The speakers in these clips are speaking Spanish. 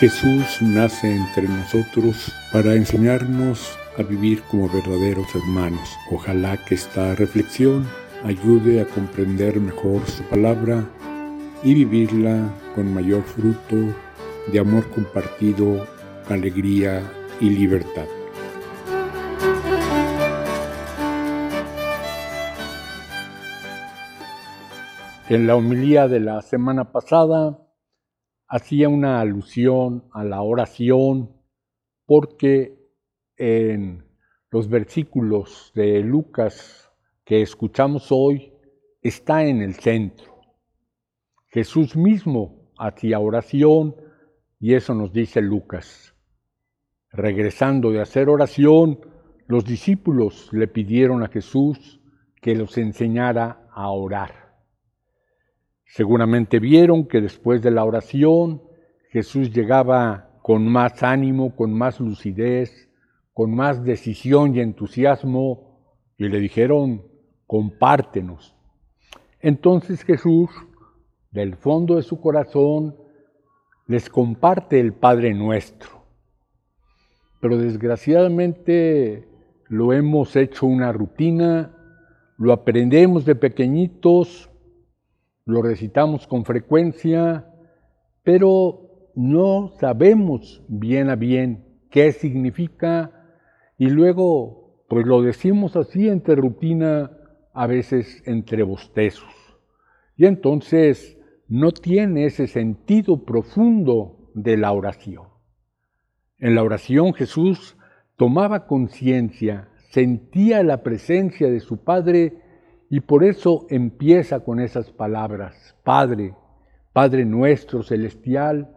Jesús nace entre nosotros para enseñarnos a vivir como verdaderos hermanos. Ojalá que esta reflexión ayude a comprender mejor su palabra y vivirla con mayor fruto de amor compartido, alegría y libertad. En la homilía de la semana pasada hacía una alusión a la oración porque en los versículos de Lucas que escuchamos hoy está en el centro. Jesús mismo hacía oración y eso nos dice Lucas. Regresando de hacer oración, los discípulos le pidieron a Jesús que los enseñara a orar. Seguramente vieron que después de la oración Jesús llegaba con más ánimo, con más lucidez, con más decisión y entusiasmo y le dijeron, compártenos. Entonces Jesús, del fondo de su corazón, les comparte el Padre nuestro. Pero desgraciadamente lo hemos hecho una rutina, lo aprendemos de pequeñitos lo recitamos con frecuencia, pero no sabemos bien a bien qué significa y luego pues lo decimos así entre rutina, a veces entre bostezos. Y entonces no tiene ese sentido profundo de la oración. En la oración Jesús tomaba conciencia, sentía la presencia de su Padre y por eso empieza con esas palabras, Padre, Padre nuestro celestial,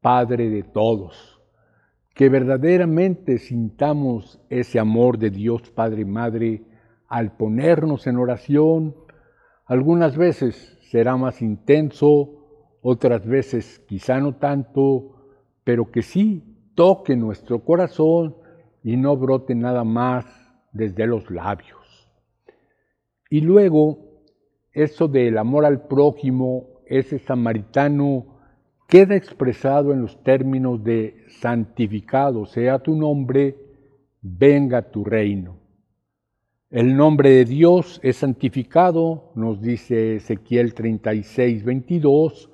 Padre de todos. Que verdaderamente sintamos ese amor de Dios Padre y Madre al ponernos en oración. Algunas veces será más intenso, otras veces quizá no tanto, pero que sí toque nuestro corazón y no brote nada más desde los labios. Y luego, eso del amor al prójimo, ese samaritano, queda expresado en los términos de santificado sea tu nombre, venga tu reino. El nombre de Dios es santificado, nos dice Ezequiel 36, 22,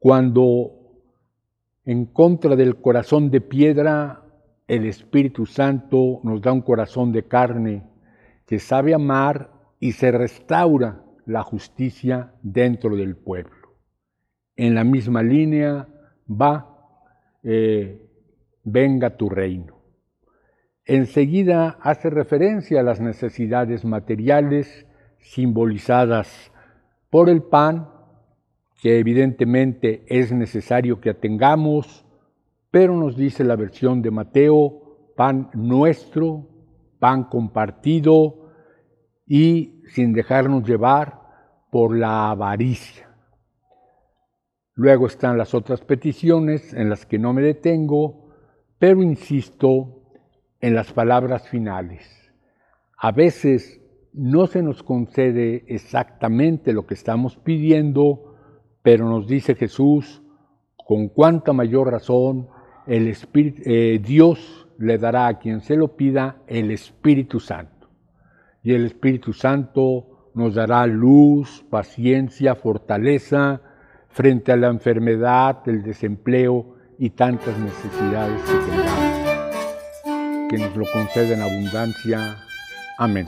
cuando en contra del corazón de piedra, el Espíritu Santo nos da un corazón de carne que sabe amar y se restaura la justicia dentro del pueblo. En la misma línea va, eh, venga tu reino. Enseguida hace referencia a las necesidades materiales simbolizadas por el pan, que evidentemente es necesario que atengamos, pero nos dice la versión de Mateo, pan nuestro, pan compartido, y sin dejarnos llevar por la avaricia. Luego están las otras peticiones en las que no me detengo, pero insisto en las palabras finales. A veces no se nos concede exactamente lo que estamos pidiendo, pero nos dice Jesús, con cuánta mayor razón el eh, Dios le dará a quien se lo pida el Espíritu Santo y el Espíritu Santo nos dará luz, paciencia, fortaleza frente a la enfermedad, el desempleo y tantas necesidades que tengamos. Que nos lo conceda en abundancia. Amén.